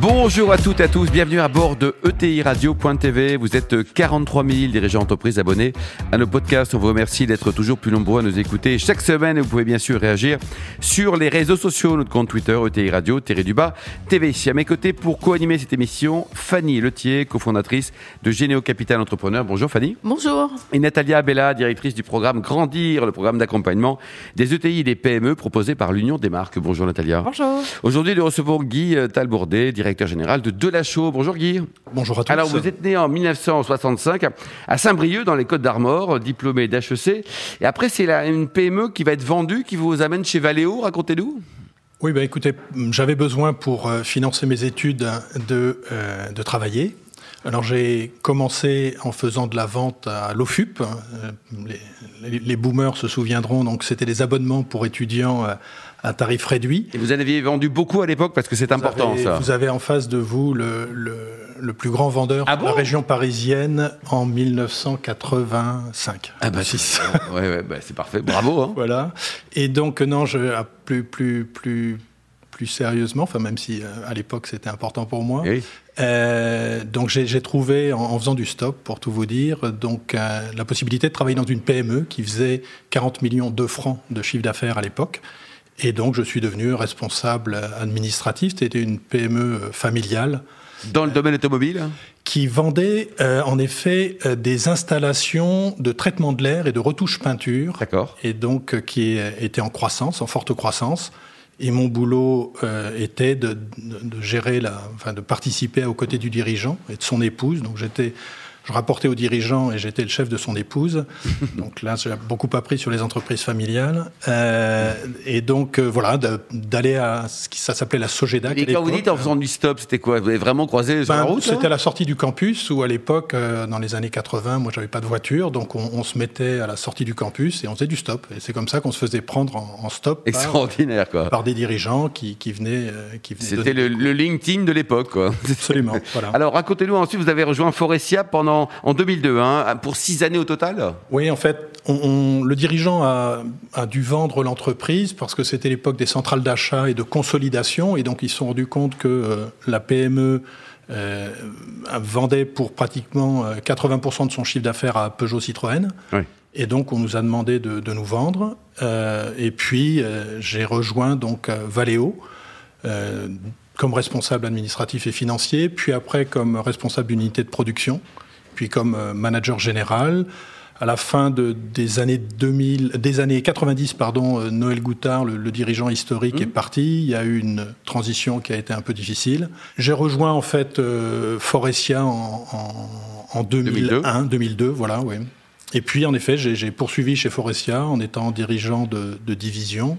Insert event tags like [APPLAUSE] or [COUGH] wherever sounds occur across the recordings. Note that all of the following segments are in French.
Bonjour à toutes et à tous, bienvenue à bord de ETI Radio.tv. Vous êtes 43 000 dirigeants d'entreprise abonnés à nos podcasts. On vous remercie d'être toujours plus nombreux à nous écouter chaque semaine et vous pouvez bien sûr réagir sur les réseaux sociaux, notre compte Twitter ETI Radio, Thierry Duba, TV. À mes côtés pour co-animer cette émission, Fanny Letier, cofondatrice de Généo Capital Entrepreneur. Bonjour Fanny. Bonjour. Et Natalia Bella, directrice du programme Grandir, le programme d'accompagnement des ETI et des PME proposé par l'Union des marques. Bonjour Natalia. Bonjour. Aujourd'hui, nous recevons Guy Talbourdet, directeur directeur général de Delachaux. Bonjour Guy. Bonjour à tous. Alors vous êtes né en 1965 à Saint-Brieuc dans les Côtes d'Armor, diplômé d'HEC. Et après c'est une PME qui va être vendue, qui vous amène chez Valeo. Racontez-nous. Oui, ben écoutez, j'avais besoin pour euh, financer mes études de, euh, de travailler. Alors j'ai commencé en faisant de la vente à l'OFUP. Euh, les, les, boomers se souviendront, donc c'était des abonnements pour étudiants à tarif réduit. Et vous en aviez vendu beaucoup à l'époque parce que c'est important ça. Vous avez en face de vous le, le, le plus grand vendeur ah de la région parisienne en 1985. Ah bah si. ouais, ouais bah c'est parfait, bravo. Hein. Voilà. Et donc non, je plus plus plus plus sérieusement, enfin même si euh, à l'époque c'était important pour moi. Oui. Euh, donc j'ai trouvé en, en, faisant du stop, pour tout vous dire, donc euh, la possibilité de travailler dans une PME qui faisait 40 millions de francs de chiffre d'affaires à l'époque et donc, je suis devenu responsable administratif. C'était une PME familiale. Dans le domaine automobile? Qui vendait, euh, en effet, euh, des installations de traitement de l'air et de retouche peinture. D'accord. Et donc, euh, qui était en croissance, en forte croissance. Et mon boulot euh, était de, de, de, gérer la, enfin, de participer aux côtés du dirigeant et de son épouse. Donc, j'étais je rapportais au dirigeant et j'étais le chef de son épouse. [LAUGHS] donc là, j'ai beaucoup appris sur les entreprises familiales. Euh, et donc, euh, voilà, d'aller à ce qui ça s'appelait la Sogeda. Et quand vous dites en faisant du stop, c'était quoi? Vous avez vraiment croisé sur ben, la route C'était à la sortie du campus où, à l'époque, euh, dans les années 80, moi, j'avais pas de voiture. Donc, on, on, se mettait à la sortie du campus et on faisait du stop. Et c'est comme ça qu'on se faisait prendre en, en stop. Extraordinaire, par, quoi. Par des dirigeants qui, qui venaient. Qui venaient c'était le, le, LinkedIn de l'époque, quoi. Absolument. [LAUGHS] voilà. Alors, racontez-nous ensuite, vous avez rejoint Forestia pendant en 2002, hein, pour six années au total Oui, en fait, on, on, le dirigeant a, a dû vendre l'entreprise parce que c'était l'époque des centrales d'achat et de consolidation, et donc ils se sont rendus compte que euh, la PME euh, vendait pour pratiquement 80% de son chiffre d'affaires à Peugeot Citroën. Oui. Et donc, on nous a demandé de, de nous vendre. Euh, et puis, euh, j'ai rejoint donc Valeo euh, comme responsable administratif et financier, puis après comme responsable d'unité de production puis comme manager général. À la fin de, des années 2000, des années 90, pardon, Noël Goutard, le, le dirigeant historique, mmh. est parti. Il y a eu une transition qui a été un peu difficile. J'ai rejoint en fait euh, Forestia en, en, en 2001, 2002, 2002 voilà, oui. Et puis en effet, j'ai poursuivi chez Forestia en étant dirigeant de, de division.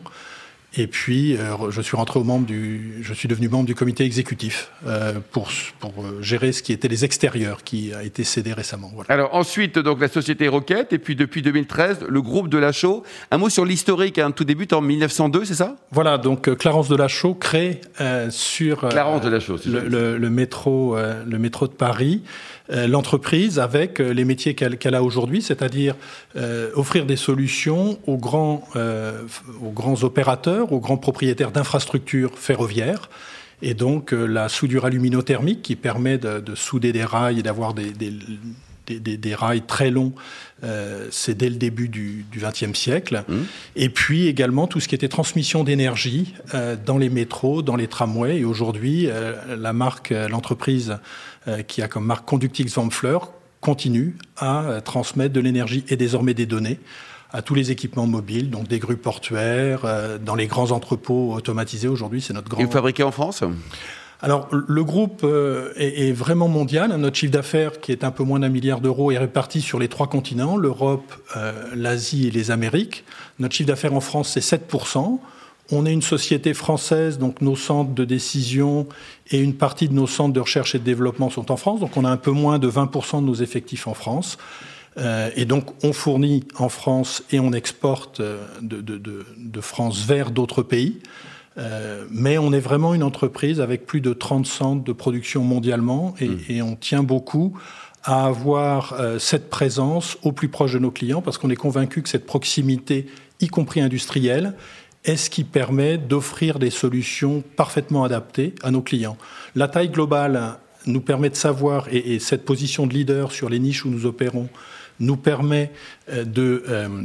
Et puis, euh, je suis rentré au membre du, je suis devenu membre du comité exécutif euh, pour pour gérer ce qui était les extérieurs, qui a été cédé récemment. Voilà. Alors ensuite, donc la société Roquette, et puis depuis 2013, le groupe de Lachaud. Un mot sur l'historique. Hein, tout débute en 1902, c'est ça? Voilà. Donc euh, Clarence de Lachaud crée euh, sur Clarence de Lachaud, le, le, le, métro, le métro de Paris l'entreprise avec les métiers qu'elle qu a aujourd'hui, c'est-à-dire euh, offrir des solutions aux grands, euh, aux grands opérateurs, aux grands propriétaires d'infrastructures ferroviaires. Et donc euh, la soudure aluminothermique qui permet de, de souder des rails et d'avoir des, des, des, des, rails très longs, euh, c'est dès le début du XXe siècle. Mmh. Et puis également tout ce qui était transmission d'énergie euh, dans les métros, dans les tramways. Et aujourd'hui, euh, la marque, l'entreprise euh, qui a comme marque Conductix Fleur continue à euh, transmettre de l'énergie et désormais des données à tous les équipements mobiles, donc des grues portuaires, euh, dans les grands entrepôts automatisés. Aujourd'hui, c'est notre grand. Et vous fabriquez en France? Alors, le groupe est, est vraiment mondial. Notre chiffre d'affaires, qui est un peu moins d'un milliard d'euros, est réparti sur les trois continents, l'Europe, euh, l'Asie et les Amériques. Notre chiffre d'affaires en France, c'est 7%. On est une société française, donc nos centres de décision et une partie de nos centres de recherche et de développement sont en France. Donc on a un peu moins de 20% de nos effectifs en France. Euh, et donc on fournit en France et on exporte de, de, de, de France vers d'autres pays. mais on est vraiment une entreprise avec plus de 30 centres de production mondialement et, mmh. et on tient beaucoup à avoir cette présence au plus proche de nos clients parce qu'on est convaincu que cette proximité, y compris industrielle, est ce qui permet d'offrir des solutions parfaitement adaptées à nos clients. La taille globale nous permet de savoir, et, cette position de leader sur les niches où nous opérons, nous permet euh, de euh,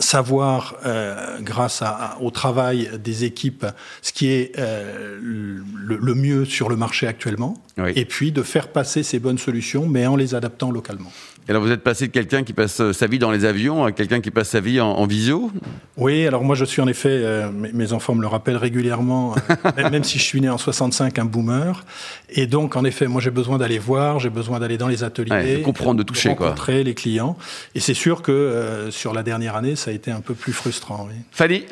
savoir, euh, grâce au travail des équipes, ce qui est le, mieux sur le marché actuellement, et puis de faire passer ces bonnes solutions, mais en les adaptant localement. Alors vous êtes passé de quelqu'un qui passe euh, sa vie dans les avions à quelqu'un qui passe sa vie en, visio? Oui, alors moi je suis en effet, euh, mes, enfants me le rappellent régulièrement, euh, même, si je suis né en 65, un boomer. Et donc en effet, moi j'ai besoin d'aller voir, j'ai besoin d'aller dans les ateliers, de comprendre, de toucher, rencontrer les clients. Et c'est sûr que sur la dernière année, ça a été un peu plus frustrant. Oui. Fanny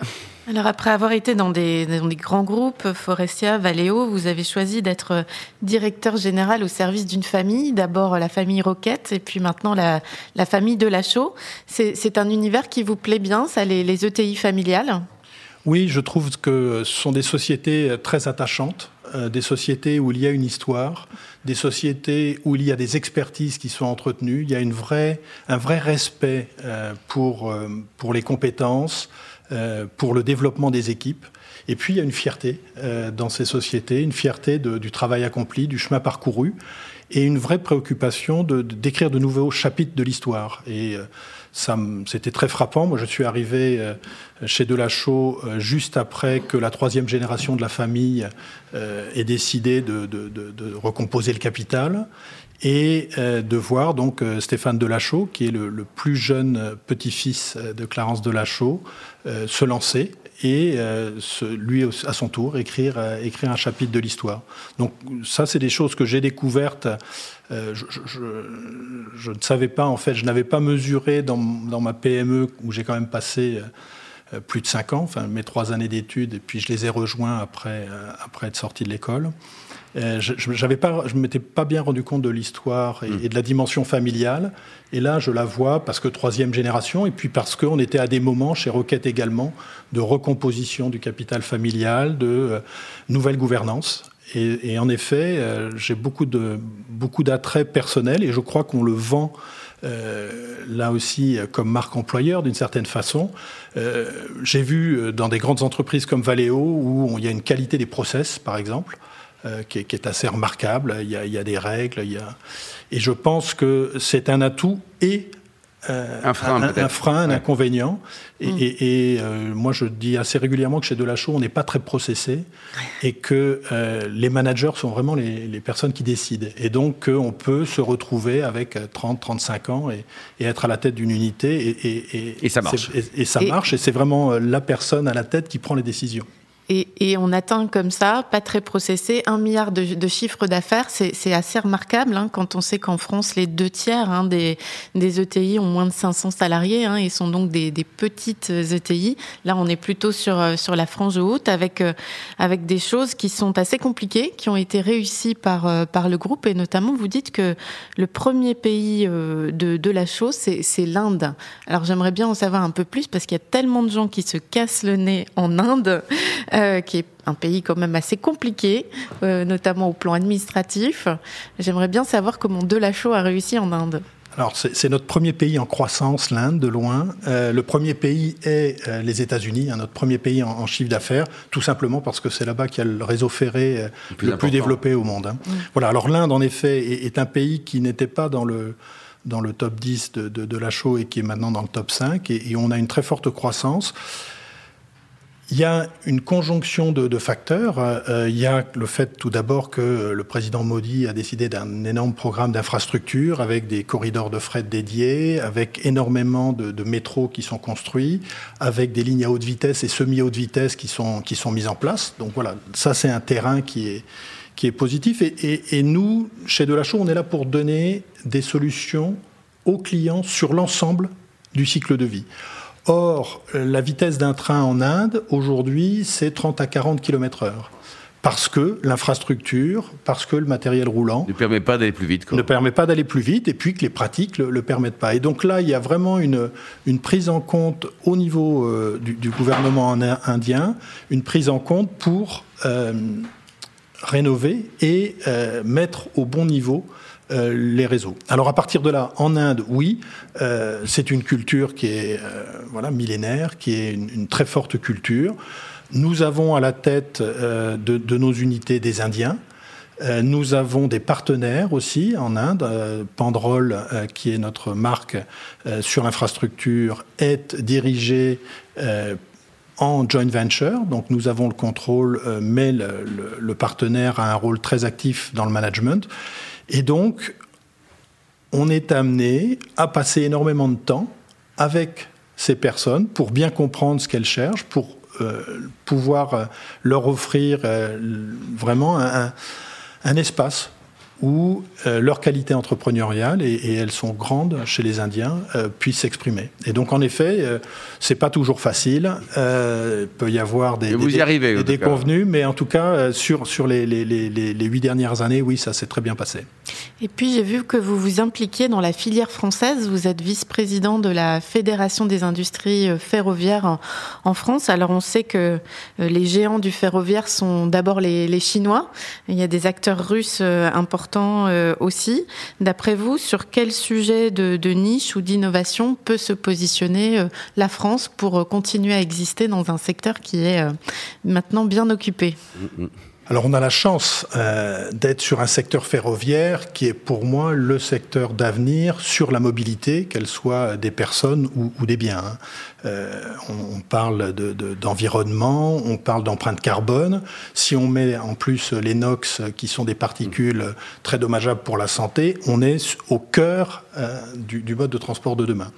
alors après avoir été dans des, grands groupes, Forestia, Valeo, vous avez choisi d'être directeur général au service d'une famille, d'abord la famille Roquette et puis maintenant la, famille de Lachaud. C'est un univers qui vous plaît bien, ça, les, les ETI familiales? Oui, je trouve que ce sont des sociétés très attachantes, euh, des sociétés où il y a une histoire, des sociétés où il y a des expertises qui sont entretenues, il y a une vraie, un vrai respect euh, pour, euh, pour les compétences, euh, pour le développement des équipes. Et puis il y a une fierté euh, dans ces sociétés, une fierté du travail accompli, du chemin parcouru, et une vraie préoccupation de, d'écrire de, nouveaux chapitres de l'histoire. Et euh, ça, c'était très frappant. Moi, je suis arrivé chez Delachaux juste après que la troisième génération de la famille ait décidé de, de recomposer le capital et de voir donc Stéphane Delachaux, qui est le, plus jeune petit-fils de Clarence Delachaux, euh, se lancer et euh, lui à son tour écrire, euh, écrire un chapitre de l'histoire. Donc ça, c'est des choses que j'ai découvertes. Je, ne savais pas, en fait, je n'avais pas mesuré dans, ma PME où j'ai quand même passé plus de cinq ans, enfin mes trois années d'études, et puis je les ai rejoints après, après être sorti de l'école. Euh, je ne m'étais pas bien rendu compte de l'histoire hmm. et, de la dimension familiale. Et là, je la vois parce que troisième génération, et puis parce qu'on était à des moments, chez Roquette également, de recomposition du capital familial, de euh, nouvelle gouvernance. Et, en effet, euh, j'ai beaucoup de beaucoup d'attraits personnels et je crois qu'on le vend là aussi comme marque employeur d'une certaine façon. j'ai vu dans des grandes entreprises comme Valeo où il y a une qualité des process, par exemple. Euh, qui, est, assez remarquable. Il y a, des règles, il y a... et je pense que c'est un atout et euh, un frein, un, frein, un inconvénient. Et, mm. euh, moi, je dis assez régulièrement que chez Delachaux, on n'est pas très processé et que les managers sont vraiment les, personnes qui décident. Et donc, on peut se retrouver avec 30, 35 ans et, être à la tête d'une unité. Et, et, ça marche. Et, ça marche. Et c'est vraiment la personne à la tête qui prend les décisions. Et, on atteint comme ça, pas très processé, un milliard de, de chiffres d'affaires. C'est assez remarquable hein, quand on sait qu'en France, les deux tiers hein, des, ETI ont moins de 500 salariés hein, et sont donc des, des, petites ETI. Là, on est plutôt sur, euh, sur la frange haute avec, euh, avec des choses qui sont assez compliquées, qui ont été réussies par, euh, par le groupe. Et notamment, vous dites que le premier pays de, de la chose, c'est l'Inde. Alors, j'aimerais bien en savoir un peu plus parce qu'il y a tellement de gens qui se cassent le nez en Inde. Euh, qui est un pays quand même assez compliqué, euh, notamment au plan administratif. J'aimerais bien savoir comment Delachaux a réussi en Inde. Alors, c'est notre premier pays en croissance, l'Inde, de loin. Euh, le premier pays est les États-Unis, hein, notre premier pays en, chiffre d'affaires, tout simplement parce que c'est là-bas qu'il y a le réseau ferré le plus, développé au monde. Hein. Mm. Voilà. Alors, l'Inde, en effet, est, un pays qui n'était pas dans le dans le top 10 de, de, de et qui est maintenant dans le top 5. Et, et on a une très forte croissance. Il y a une conjonction de, facteurs. Euh, il y a le fait tout d'abord que le président Modi a décidé d'un énorme programme d'infrastructures avec des corridors de fret dédiés, avec énormément de, métros qui sont construits, avec des lignes à haute vitesse et semi-haute vitesse qui sont, qui mises en place. Donc voilà, ça c'est un terrain qui est, qui est positif. Et, et nous, chez Delachaux, on est là pour donner des solutions aux clients sur l'ensemble du cycle de vie. Or, la vitesse d'un train en Inde, aujourd'hui, c'est 30 à 40 km heure. parce que l'infrastructure, parce que le matériel roulant ne permet pas d'aller plus vite. Ne permet pas d'aller plus vite, et puis que les pratiques le, le permettent pas. Et donc là, il y a vraiment une, une prise en compte au niveau euh, du, gouvernement indien, une prise en compte pour euh, rénover et euh, mettre au bon niveau les réseaux. Alors à partir de là, en Inde, oui, c'est une culture qui est voilà millénaire, qui est une, très forte culture. Nous avons à la tête euh, de, nos unités des Indiens. Euh, nous avons des partenaires aussi en Inde. Euh, Pandrol, qui est notre marque sur l'infrastructure, est dirigé en joint venture. Donc nous avons le contrôle, mais le, le, partenaire a un rôle très actif dans le management. Et donc, on est amené à passer énormément de temps avec ces personnes pour bien comprendre ce qu'elles cherchent, pour euh, pouvoir euh, leur offrir euh, vraiment un, un espace où euh, leur qualité entrepreneuriale, et, elles sont grandes chez les Indiens, euh, puissent s'exprimer. Et donc, en effet, euh, c'est pas toujours facile. il peut y avoir des, vous y arrivez, des déconvenus, mais en tout cas, sur, sur les, les, les, les huit dernières années, oui, ça s'est très bien passé. Et puis, j'ai vu que vous vous impliquiez dans la filière française. Vous êtes vice-président de la Fédération des industries ferroviaires en, en, France. Alors, on sait que les géants du ferroviaire sont d'abord les, les Chinois. Il y a des acteurs russes importants euh, aussi. D'après vous, sur quel sujet de, niche ou d'innovation peut se positionner euh, la France pour euh, continuer à exister dans un secteur qui est maintenant bien occupé? Mm, mm. Alors on a la chance euh, d'être sur un secteur ferroviaire qui est pour moi le secteur d'avenir sur la mobilité, qu'elle soit des personnes ou, des biens. Hein. Euh, on, parle d'environnement, de, on parle d'empreinte carbone. Si on met en plus les NOx qui sont des particules très dommageables pour la santé, on est au cœur euh, du mode de transport de demain.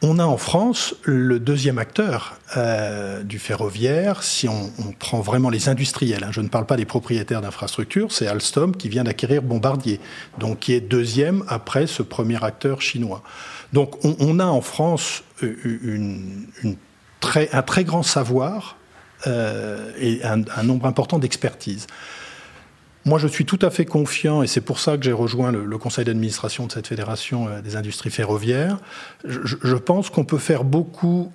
On a en France le deuxième acteur euh, du ferroviaire, si on, prend vraiment les industriels, hein, je ne parle pas des propriétaires d'infrastructures, c'est Alstom qui vient d'acquérir Bombardier, donc qui est deuxième après ce premier acteur chinois. Donc on, a en France euh, une, une un très grand savoir euh, et un, un nombre important d'expertise. Moi, je suis tout à fait confiant, et c'est pour ça que j'ai rejoint le, conseil d'administration de cette fédération euh, des industries ferroviaires. Je, pense qu'on peut faire beaucoup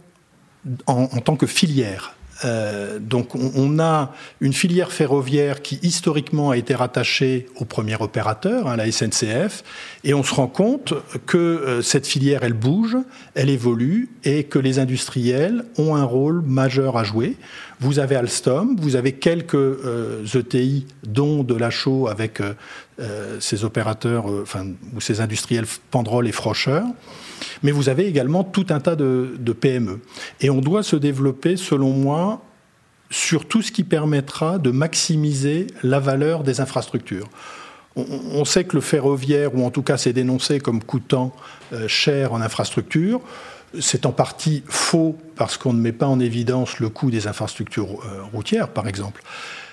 en, tant que filière. Euh, donc on, a une filière ferroviaire qui historiquement a été rattachée au premier opérateur, hein, la SNCF, et on se rend compte que euh, cette filière, elle bouge, elle évolue, et que les industriels ont un rôle majeur à jouer. Vous avez Alstom, vous avez quelques euh, ETI, dont de la chaux avec ces opérateurs, enfin, ou ces industriels Pandrol et Frocheur. Mais vous avez également tout un tas de, PME. Et on doit se développer, selon moi, sur tout ce qui permettra de maximiser la valeur des infrastructures. On, sait que le ferroviaire, ou en tout cas c'est dénoncé comme coûtant euh, cher en infrastructure, c'est en partie faux parce qu'on ne met pas en évidence le coût des infrastructures euh, routières, par exemple.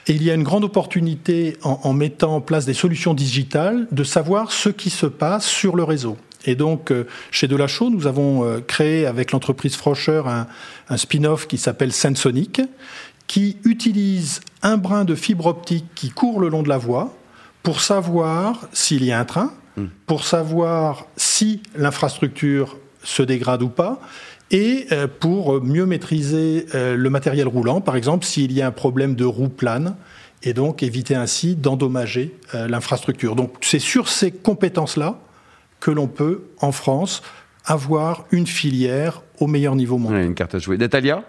Et il y a une grande opportunité en, mettant en place des solutions digitales de savoir ce qui se passe sur le réseau. Et donc, euh, chez Delachaux, nous avons euh, créé avec l'entreprise Frocher un, un spin-off qui s'appelle Sensonic, qui utilise un brin de fibre optique qui court le long de la voie pour savoir s'il y a un train, mmh. pour savoir si l'infrastructure se dégrade ou pas, et euh, pour mieux maîtriser le matériel roulant, par exemple s'il y a un problème de roue plane, et donc éviter ainsi d'endommager l'infrastructure. Donc c'est sur ces compétences-là que l'on peut, en France, avoir une filière au meilleur niveau mondial. Ouais, une carte à jouer. Natalia?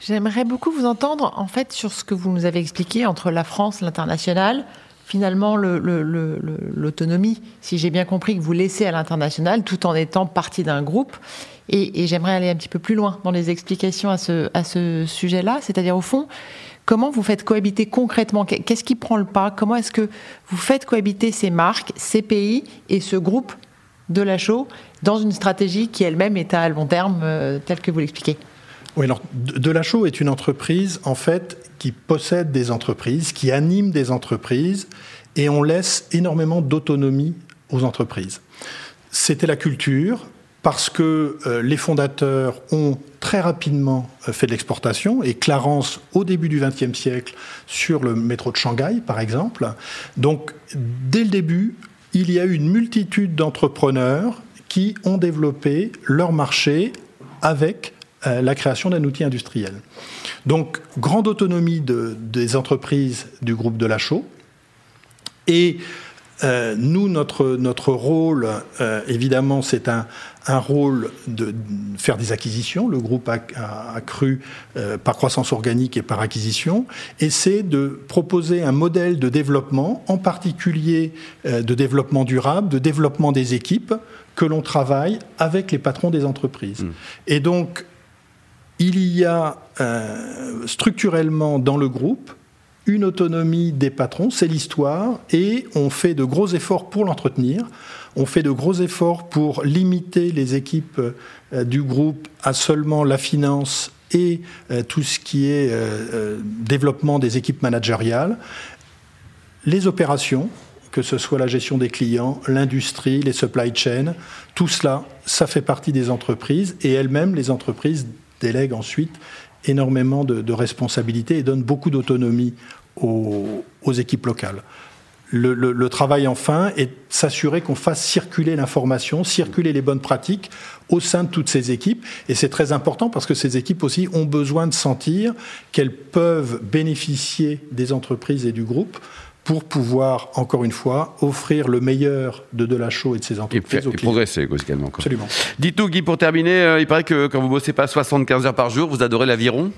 J'aimerais beaucoup vous entendre en fait sur ce que vous nous avez expliqué entre la France, l'international, finalement l'autonomie, le, le, si j'ai bien compris, que vous laissez à l'international tout en étant partie d'un groupe. Et, et j'aimerais aller un petit peu plus loin dans les explications à ce, à ce sujet-là, c'est-à-dire au fond, comment vous faites cohabiter concrètement? Qu'est-ce qui prend le pas? Comment est-ce que vous faites cohabiter ces marques, ces pays et ce groupe de la show dans une stratégie qui elle-même est à long terme, euh, telle que vous l'expliquez oui, alors Delachaux est une entreprise en fait qui possède des entreprises, qui anime des entreprises, et on laisse énormément d'autonomie aux entreprises. C'était la culture. parce que les fondateurs ont très rapidement fait de l'exportation et Clarence au début du XXe siècle sur le métro de Shanghai par exemple. Donc dès le début, il y a eu une multitude d'entrepreneurs qui ont développé leur marché avec euh, la création d'un outil industriel. Donc, grande autonomie des entreprises du groupe de la Chaux. Et euh, nous, notre, notre rôle, euh, évidemment, c'est un, un, rôle de faire des acquisitions. Le groupe a, a, cru par croissance organique et par acquisition. Et c'est de proposer un modèle de développement, en particulier de développement durable, de développement des équipes, que l'on travaille avec les patrons des entreprises. Mmh. Et donc, il y a euh, structurellement dans le groupe une autonomie des patrons, c'est l'histoire, et on fait de gros efforts pour l'entretenir. On fait de gros efforts pour limiter les équipes euh, du groupe à seulement la finance et euh, tout ce qui est développement des équipes managériales. Les opérations, que ce soit la gestion des clients, l'industrie, les supply chains, tout cela, ça fait partie des entreprises et elles-mêmes, les entreprises délègue ensuite énormément de, responsabilités et donne beaucoup d'autonomie aux, équipes locales. Le, travail enfin est s'assurer qu'on fasse circuler l'information, circuler les bonnes pratiques au sein de toutes ces équipes. Et c'est très important parce que ces équipes aussi ont besoin de sentir qu'elles peuvent bénéficier des entreprises et du groupe pour pouvoir, encore une fois, offrir le meilleur de Delachaux et de ses entreprises. Et, et progresser également. Absolument. Dites-nous, Guy, pour terminer, euh, il paraît que quand vous bossez pas 75 heures par jour, vous adorez l'aviron?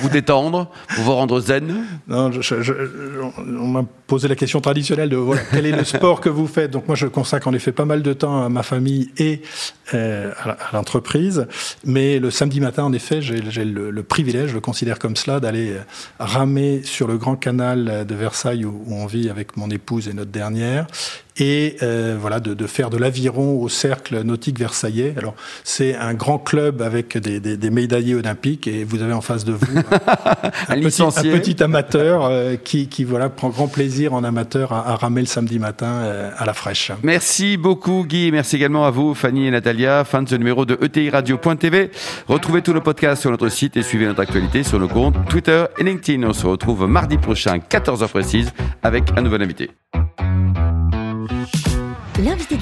Vous détendre, pour vous rendre zen on m'a posé la question traditionnelle de quel est le sport que vous faites. Donc moi, je consacre en effet pas mal de temps à ma famille et euh, à l'entreprise. Mais le samedi matin, en effet, j'ai le, privilège, je le considère comme cela, d'aller euh, ramer sur le grand canal de Versailles où on vit avec mon épouse et notre dernière et euh, voilà de, de, faire de l'aviron au cercle nautique versaillais. Alors c'est un grand club avec des, des, des, médaillés olympiques et vous avez en face de vous [LAUGHS] un, petit, un, petit, amateur euh, qui, qui, voilà prend grand plaisir en amateur à, à ramer le samedi matin euh, à la fraîche. Merci beaucoup Guy, merci également à vous Fanny et Natalia. Fin de ce numéro de ETI Radio.tv. Retrouvez tous nos podcasts sur notre site et suivez notre actualité sur nos comptes Twitter et LinkedIn. On se retrouve mardi prochain 14h précise avec un nouvel invité.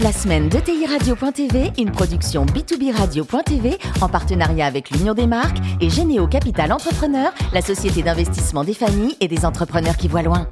La semaine de TI Radio.tv, une production B2B Radio.tv en partenariat avec l'Union des marques et Généo Capital Entrepreneur, la société d'investissement des familles et des entrepreneurs qui voient loin.